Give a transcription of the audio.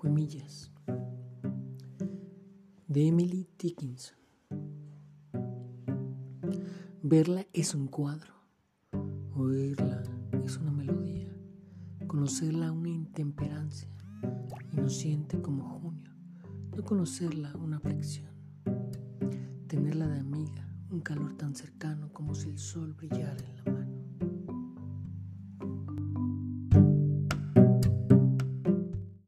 semillas de Emily Dickinson. Verla es un cuadro, oírla es una melodía, conocerla una intemperancia, inocente como junio, no conocerla una aflicción, tenerla de amiga, un calor tan cercano como si el sol brillara en la